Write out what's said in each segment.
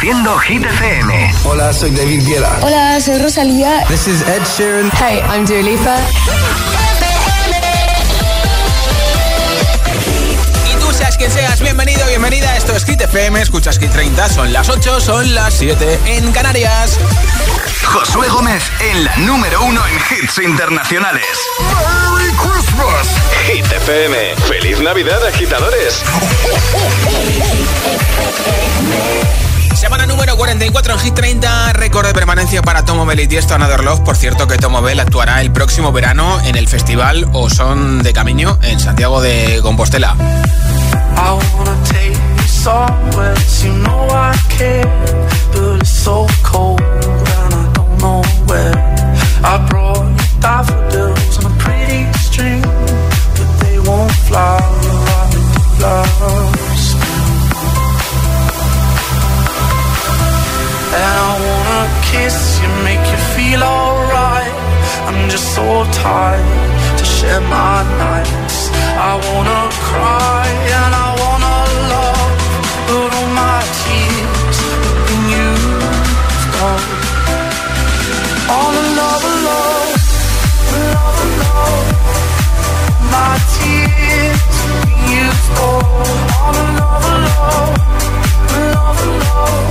Reproduciendo Hit FM. Hola, soy David Guetta. Hola, soy Rosalía. This is Ed Sheeran. Hey, I'm Dua Lipa. Y tú seas quien seas, bienvenido, bienvenida. Esto es Hit FM, escuchas Hit 30, son las 8, son las 7 en Canarias. Josué Gómez en la número uno en hits internacionales. ¡Merry Christmas! Hit FM. ¡Feliz Navidad, agitadores! Semana número 44 en Hit 30, récord de permanencia para Tomo Bell y Tiesto Another Love. Por cierto que Tomo Bell actuará el próximo verano en el festival O Son de Camino en Santiago de Compostela. And I wanna kiss you, make you feel alright. I'm just so tired to share my nights. I wanna cry and I wanna love, but all my tears have been used up. All love, love, love, love. My tears. My tears used all. All love, love, love, love.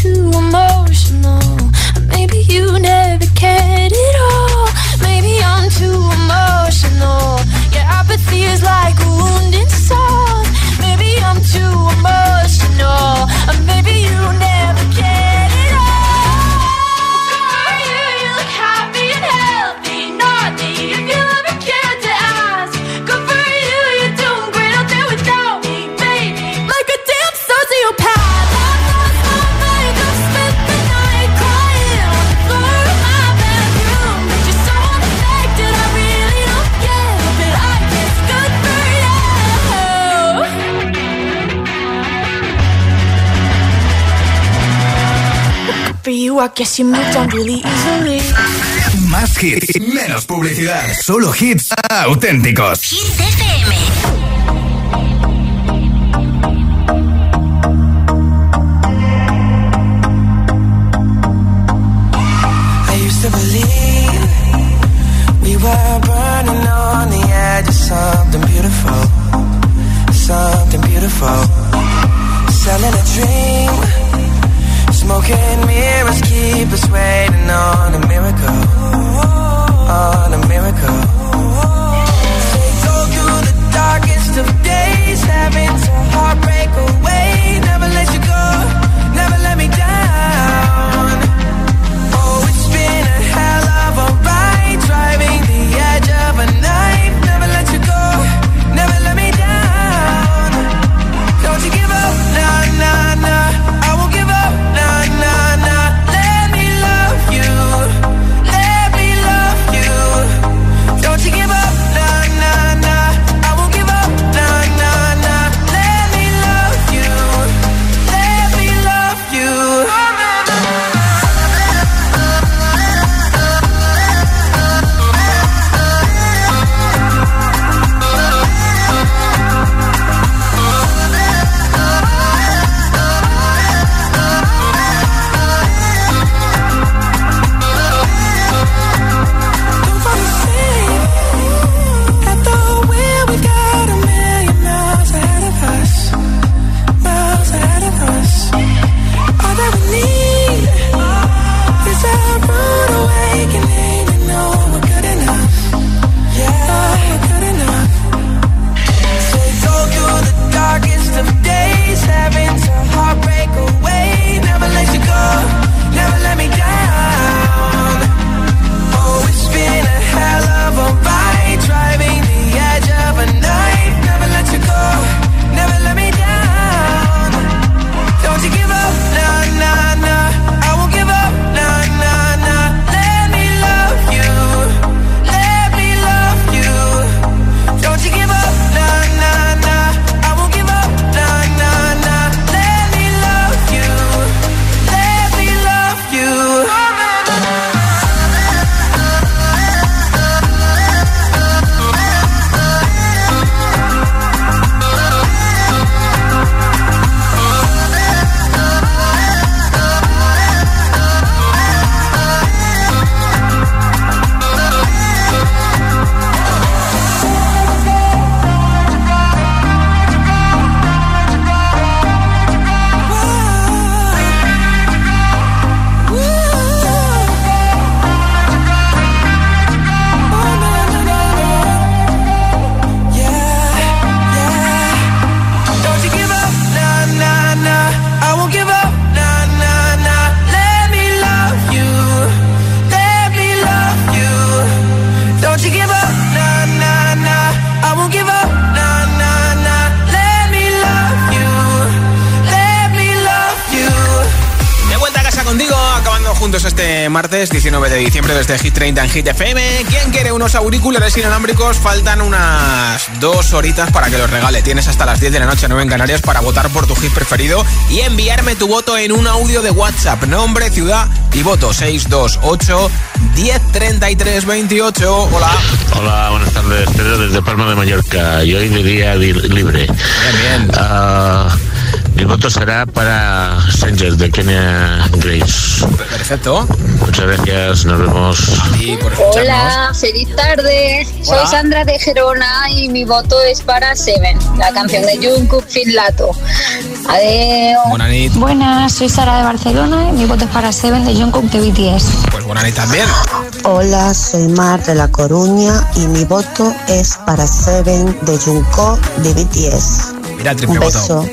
too emotional. Maybe you never. I guess you moved on really easily. Más hits, menos publicidad. Solo hits auténticos. Hit FM. I used to believe we were burning on the edge of something beautiful, something beautiful. Selling a dream Smoking mirrors keep us waiting on a miracle, on a miracle. They go through the darkest of days, having to heartbreak away. Never let you go, never let me down. Martes 19 de diciembre desde Hit 30 en Hit FM. ¿Quién quiere unos auriculares inalámbricos? Faltan unas dos horitas para que los regale. Tienes hasta las 10 de la noche, 9 en Canarias, para votar por tu hit preferido y enviarme tu voto en un audio de WhatsApp. Nombre, ciudad y voto 628 1033 28. Hola. Hola, buenas tardes. Pedro desde Palma de Mallorca. Y hoy de día libre. Bien, bien. Uh, mi voto será para Sanchez de Kenya Grace. Perfecto. Muchas gracias, nos vemos. Hola, feliz tarde. Soy Sandra de Gerona y mi voto es para Seven, la canción de Jungkook Finlato. Adiós. Buenas, soy Sara de Barcelona y mi voto es para Seven de Jungkook de BTS. Pues buenas también. Hola, soy Mar de La Coruña y mi voto es para Seven de Jungkook de BTS. Mira, triple Un beso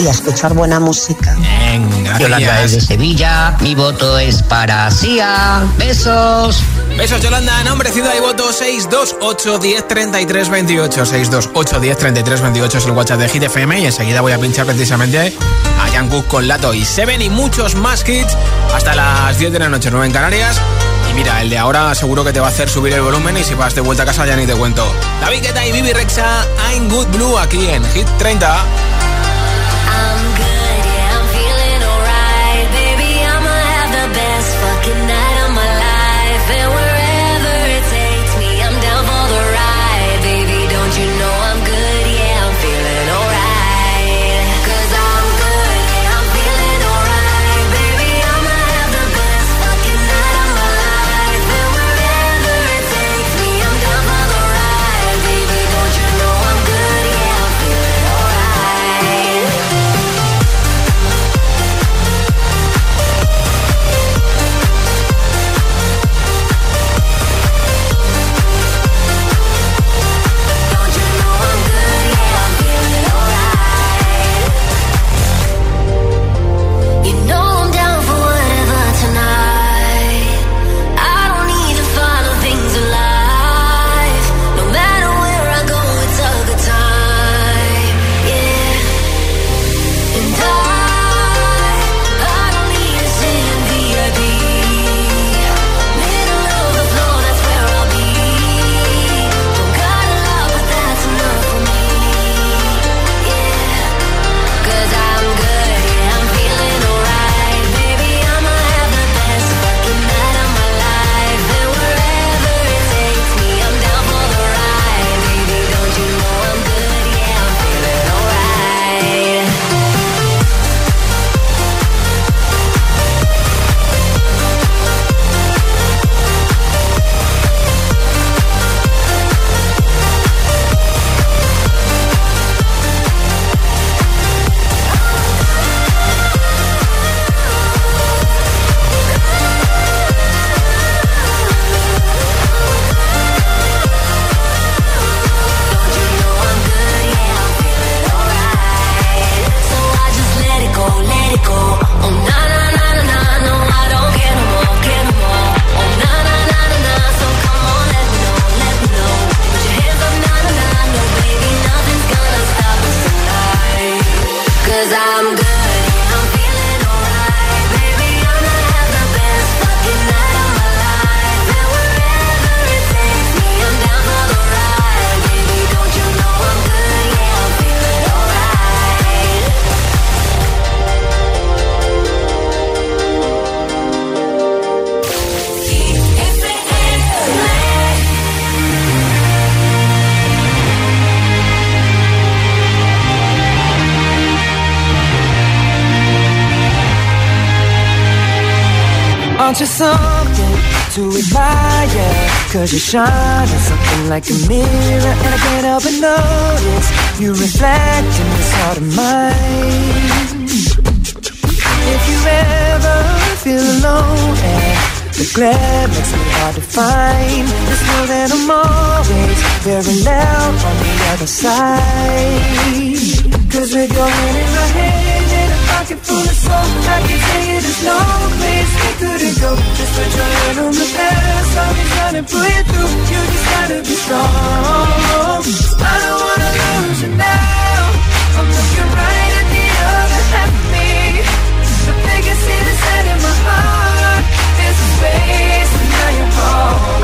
y a escuchar buena música. Bien, Yolanda desde Sevilla, mi voto es para Sia. Besos. Besos Yolanda, nombre, ciudad y voto 628 10 33 28 628 10 33 28 es el WhatsApp de Hit FM y enseguida voy a pinchar precisamente a Jungkook con Lato y Seven y muchos más hits hasta las 10 de la noche, 9 en Canarias. Y mira, el de ahora seguro que te va a hacer subir el volumen y si vas de vuelta a casa ya ni te cuento. David Guetta y Bibi Rexa, I'm Good Blue aquí en Hit 30. Cause you shine something like a mirror And I can't help but notice You reflect in this heart of mine. If you ever feel alone and the glare makes me hard to find. Just know that I'm always very loud on the other side. Cause your hand in my hand full of soul I can tell you there's no place we couldn't go. Just put your hand on the past I'll be trying to pull you through. You just gotta be strong. I don't wanna lose you now. I'm looking right at the other half of me. The biggest see the in my heart There's a space and now you're home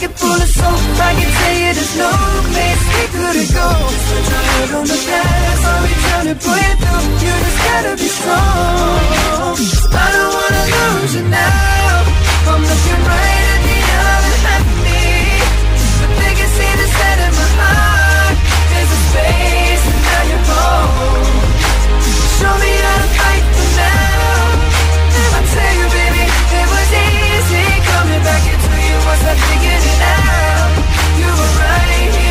pocket full of soap I can tell you there's no place we couldn't go Put your on the past. Trying to pull you through You just gotta be strong. I don't wanna lose you now. I'm looking right at the other half of me. But they can see set in my heart There's a space and now you're home Show me how to fight for now. I tell you baby It was easy coming back Once I figured it out You were right here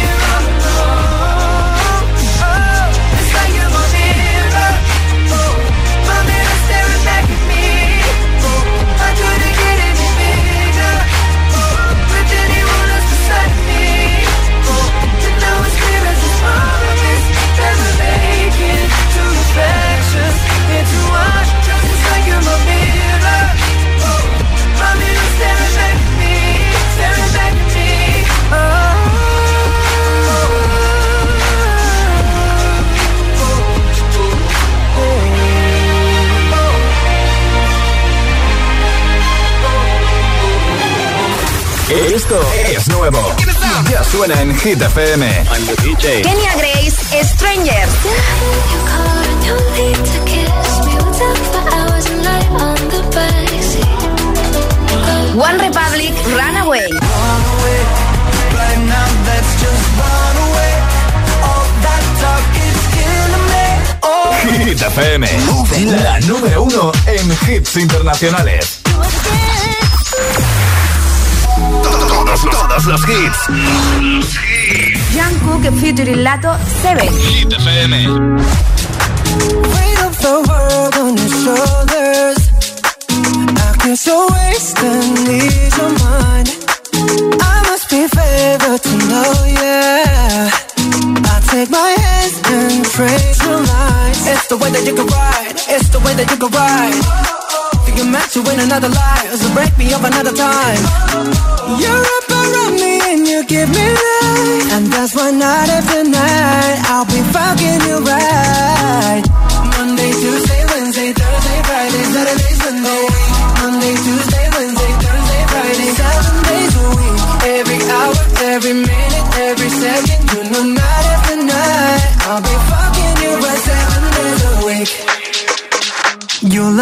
suena en Hit FM. Kenya Grace, Strangers. One Republic, Runaway. Hit FM. La número uno en hits internacionales. Todos los, todos los hits. Jungkook featuring Lato 7. Hit FM. Weight of the world on your shoulders. I guess you're wasting ease your mind. I must be favored to know, yeah. I take my hands and trace your lines. It's the way that you can ride. It's the way that you can ride. Think you're meant to win another life, so break me up another time. You're up around me and you give me life, and that's why night after night I'll be fucking you right. Monday, Tuesday, Wednesday, Thursday, Friday, Saturday, Sunday. Monday, Tuesday, Wednesday, Thursday, Friday, seven days a week. Every hour, every minute, every second, you know night after night I'll be fucking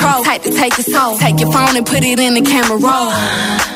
control, type to take your soul. Take your phone and put it in the camera roll.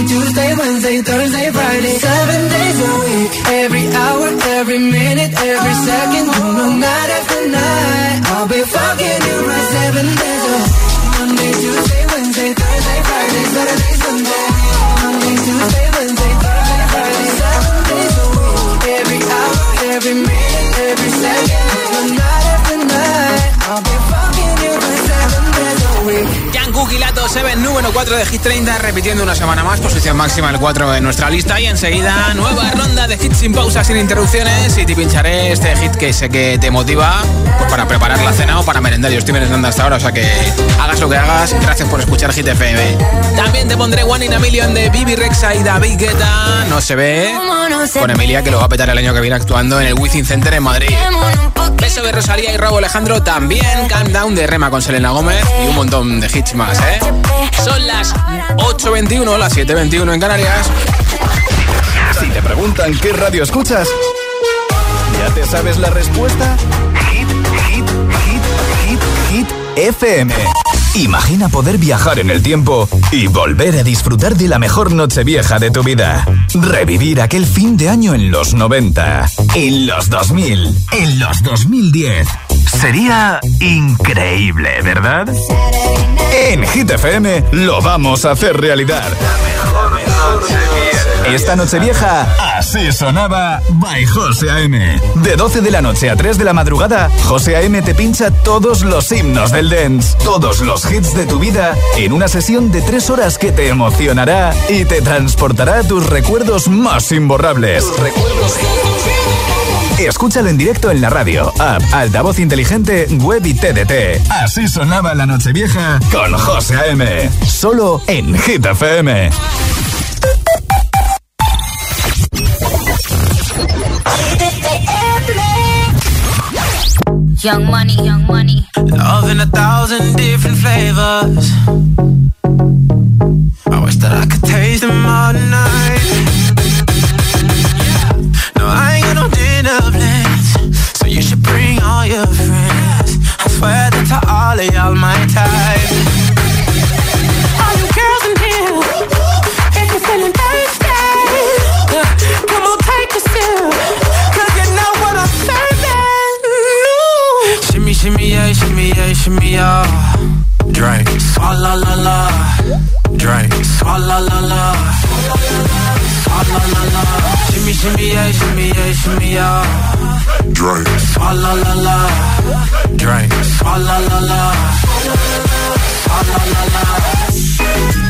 Monday, Tuesday, Wednesday, Thursday, Friday, seven days a week. Every hour, every minute, every second, know, night after night, I'll be fucking you right seven days número 4 de Hit 30, repitiendo una semana más, posición máxima el 4 en nuestra lista. Y enseguida, nueva ronda de hits sin pausas, sin interrupciones. Y te pincharé este hit que sé que te motiva pues para preparar la cena o para merendar. Yo estoy merendando hasta ahora, o sea que hagas lo que hagas. Gracias por escuchar Hit FM. También te pondré One in a Million de Bibi Rexa y David Guetta. No se ve. Con Emilia, que lo va a petar el año que viene actuando en el Wizzing Center en Madrid. Beso de Rosalía y Robo Alejandro también. Calm de Rema con Selena Gómez y un montón de hits más, ¿eh? Las 8.21, las 7.21 en Canarias. Si te preguntan qué radio escuchas, ¿ya te sabes la respuesta? Hit, hit, hit, hit, hit, FM. Imagina poder viajar en el tiempo y volver a disfrutar de la mejor noche vieja de tu vida. Revivir aquel fin de año en los 90, en los 2000, en los 2010. Sería increíble, ¿verdad? En Hit FM lo vamos a hacer realidad. Esta noche vieja, así sonaba by José A.M. De 12 de la noche a 3 de la madrugada, José A.M. te pincha todos los himnos del dance, todos los hits de tu vida, en una sesión de 3 horas que te emocionará y te transportará a tus recuerdos más imborrables. recuerdos Escúchalo en directo en la radio, app, altavoz inteligente, web y TDT. Así sonaba la noche vieja con José A.M. Solo en Hit FM. Young money, young money. Love in a thousand different flavors. I wish that I could taste Swalla la la. Drink. Swalla la la. Swalla la la. Shimmy, shimmy, yeah, shimmy, yeah, shimmy, yeah. Drink. Swalla la la. Drink. Swalla la la. Swalla la la.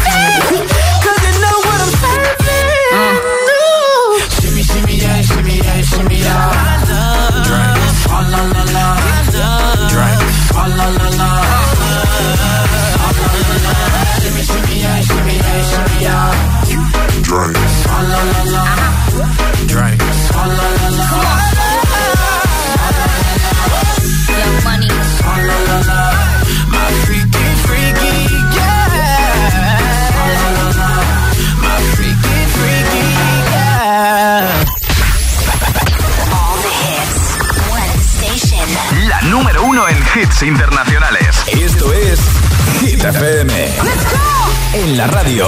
La número uno en hits internacionales, esto es Hit FM en la radio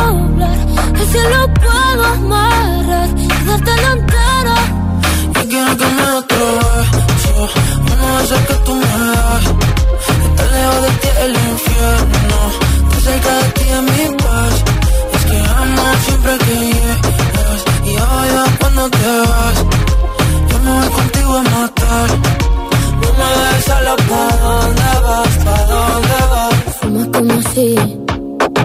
el cielo puedo amarrar y darte la entera. Y quiero que me otro beso, vamos a hacer que tú me das. Estar lejos de ti el infierno, estar cerca de ti es mi paz. Es que amo siempre que llegas y odio cuando te vas. Yo me voy contigo a matar no me dejes solo, ¿pa' dónde vas? ¿Pa' dónde vas? Fuma como si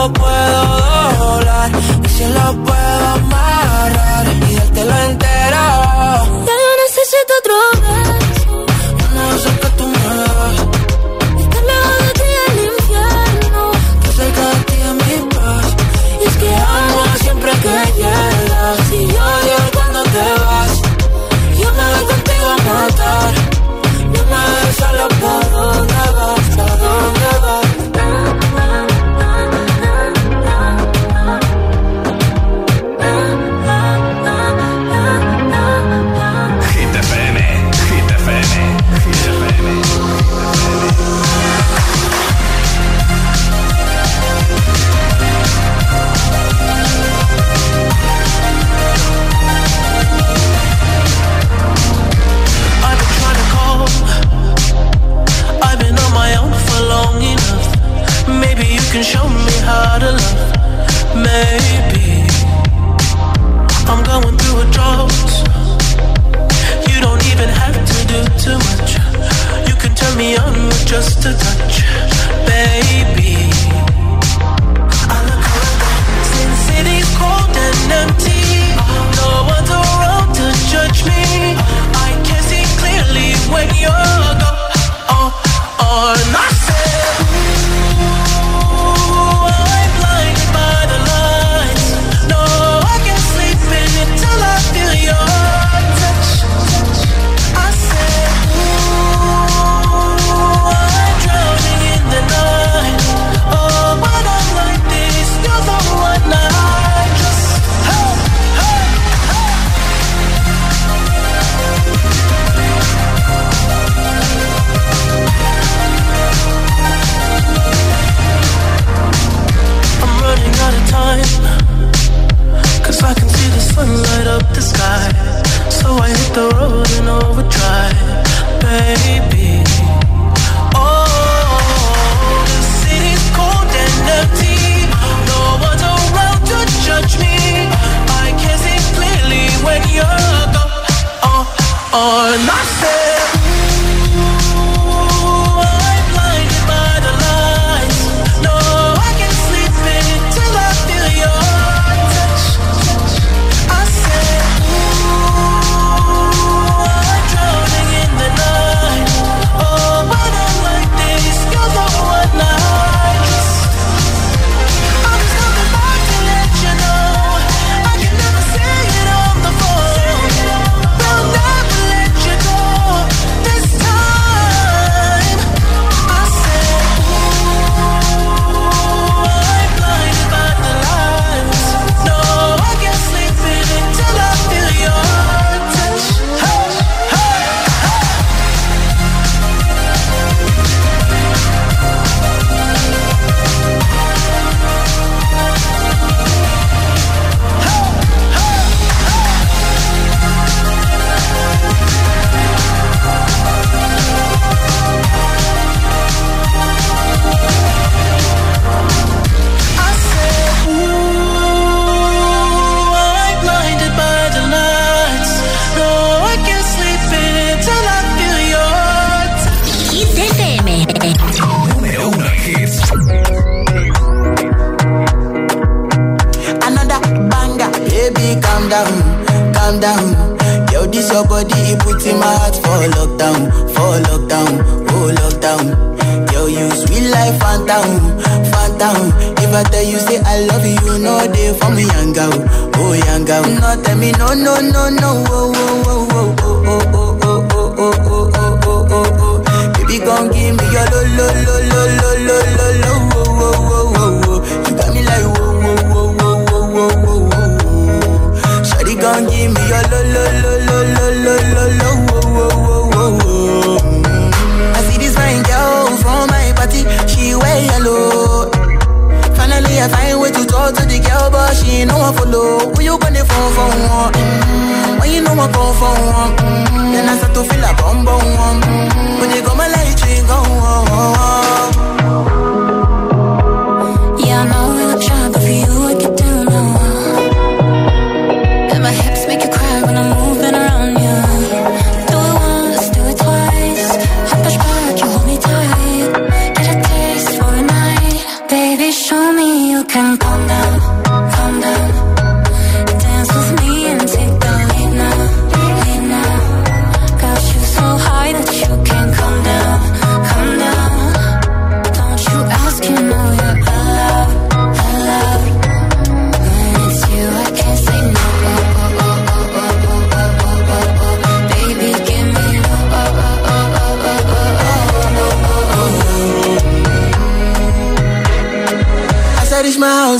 tiempo puedo doblar y si lo puedo amarrar y dártelo entero. For one. Mm.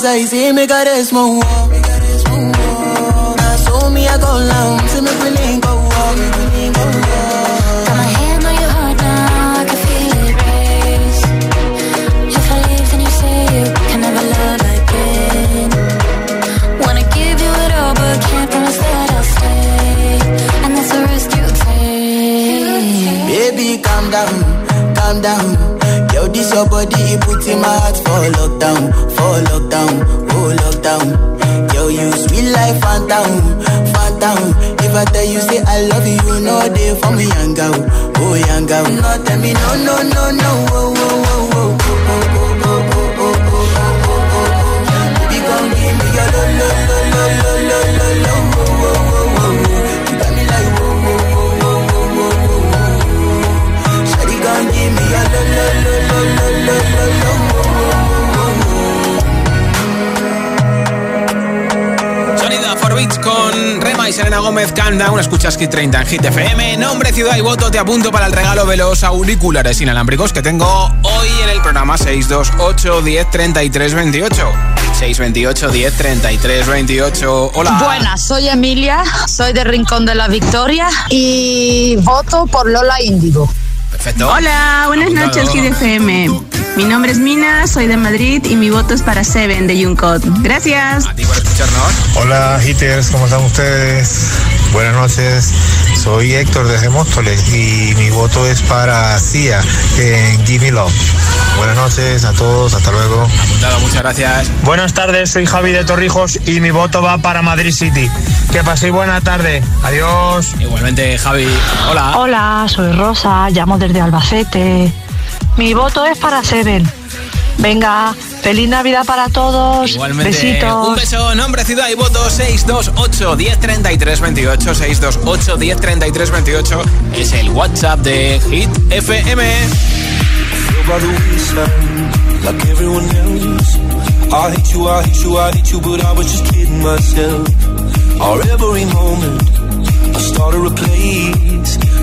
I see me caresmo. No, tell me no, no, no, no, oh, oh, oh, oh, oh, oh, oh, oh, oh, oh, oh, oh, oh. Baby, come give me your lo, lo, lo, lo, lo, Con Rema y Selena Gómez Una Escuchas Kit 30 en Hit FM. Nombre, ciudad y voto. Te apunto para el regalo de los auriculares inalámbricos que tengo hoy en el programa 628 10 33 28. 628 10 33 28. Hola. Buenas, soy Emilia, soy de Rincón de la Victoria y voto por Lola Índigo. Perfecto. Hola, buenas Apuntado. noches, Kid FM. Mi nombre es Mina, soy de Madrid y mi voto es para Seven de Juncot. Gracias. A ti por escucharnos. Hola, hitters, ¿cómo están ustedes? Buenas noches, soy Héctor desde Móstoles y mi voto es para Cia en Gimme Love. Buenas noches a todos, hasta luego. Apuntado, muchas gracias. Buenas tardes, soy Javi de Torrijos y mi voto va para Madrid City. Que paséis buena tarde. Adiós. Igualmente, Javi. Hola. Hola, soy Rosa, llamo desde Albacete. Mi voto es para Seven. Venga, feliz Navidad para todos. Igualmente, Besitos. un beso, nombre, ciudad y voto 628 1033 28 628 1033 28 es el WhatsApp de Hit FM. I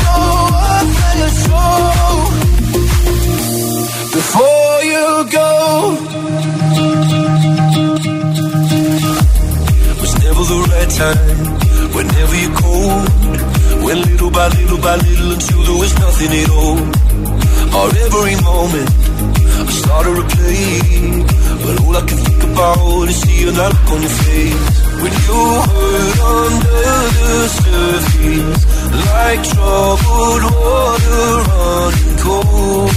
show, up show before you go. Was never the right time, whenever you called. Went little by little by little until there was nothing at all. Every moment, play, but all I can think about is seeing that look on your face when you hurt under the surface like troubled water running cold.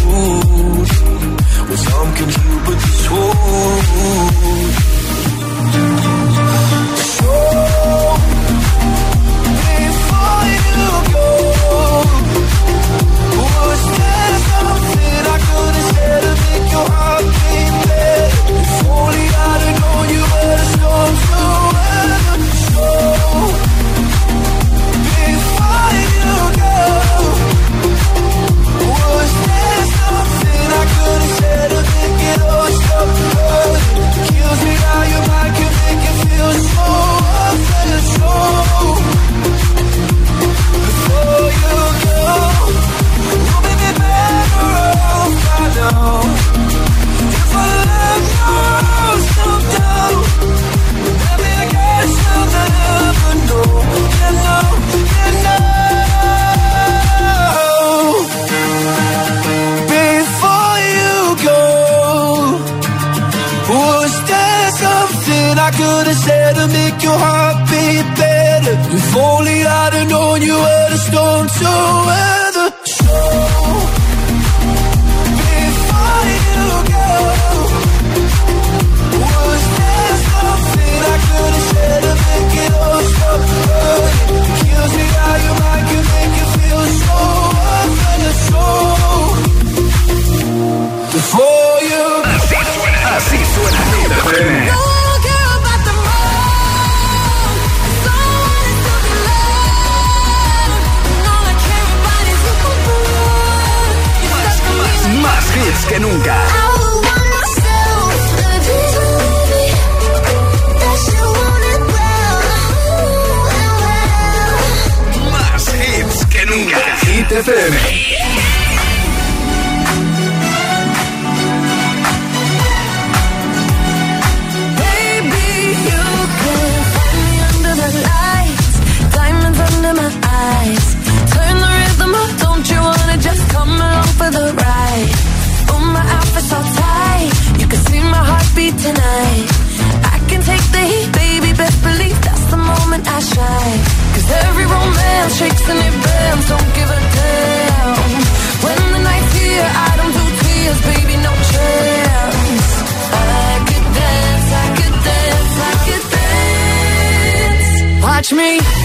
Well, some can heal, but this won't. Oh. more. me.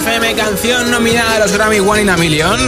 FM, canción nominada a los Grammy One in a Million.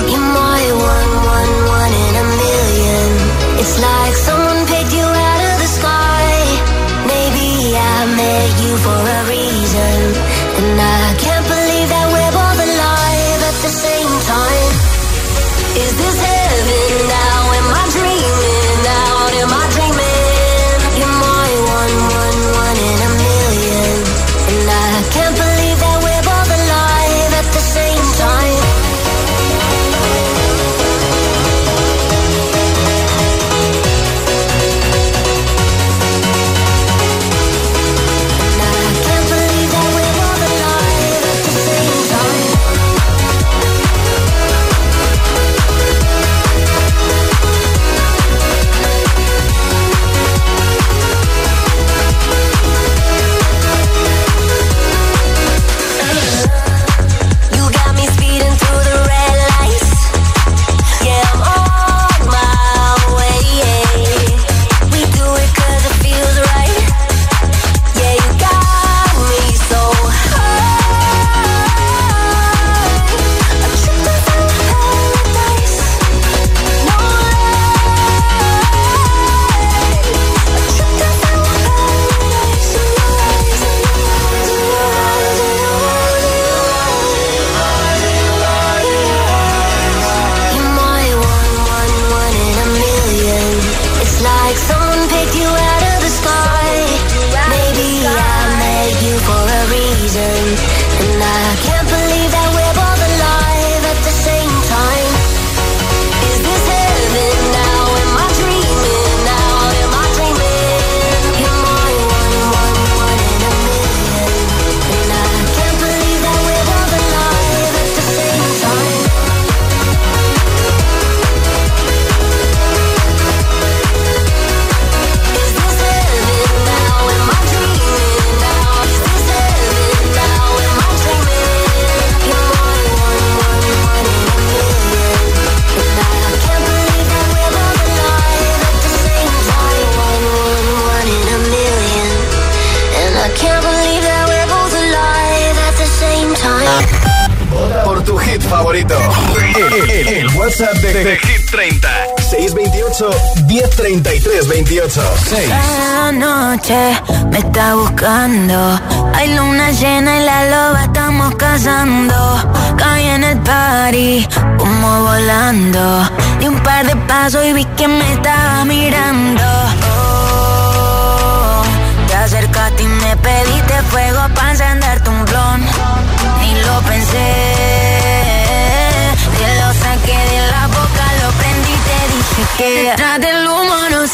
3328 6. Cada noche me está buscando. Hay luna llena y la loba estamos cazando. Caí en el party, como volando. Di un par de pasos y vi que me estaba mirando. Oh, te acercaste y me pediste fuego para encender tu blon. Ni lo pensé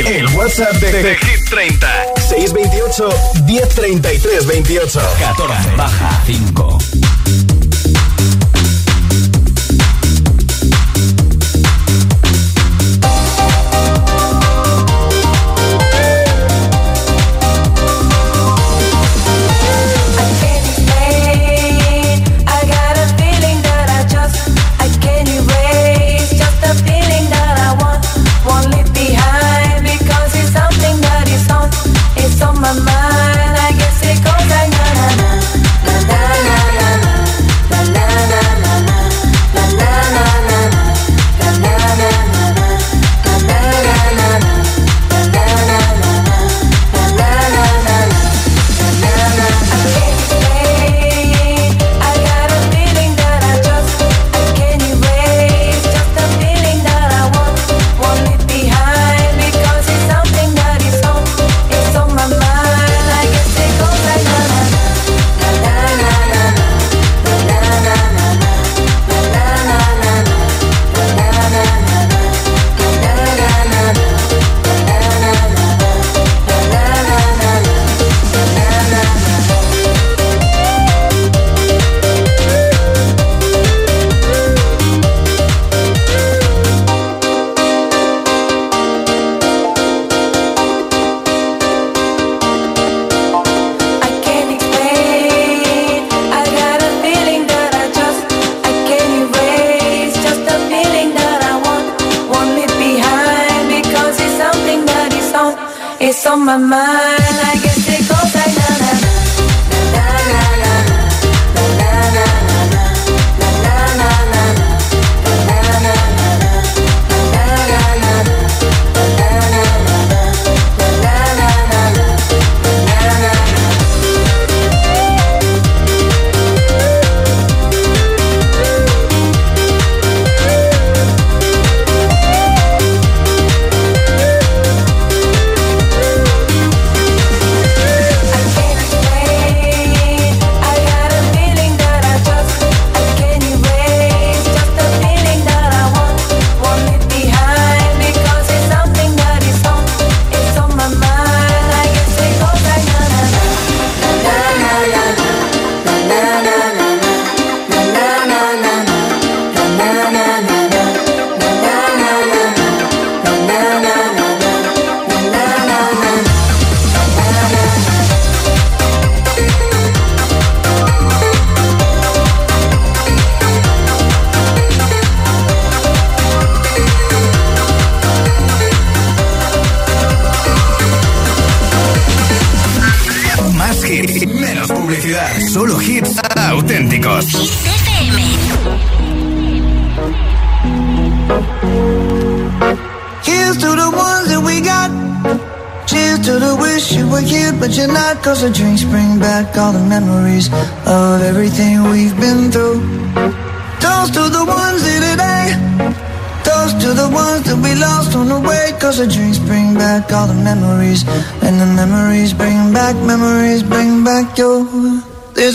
El, WhatsApp de, Hit 30. 628 1033 28. 14 baja 5.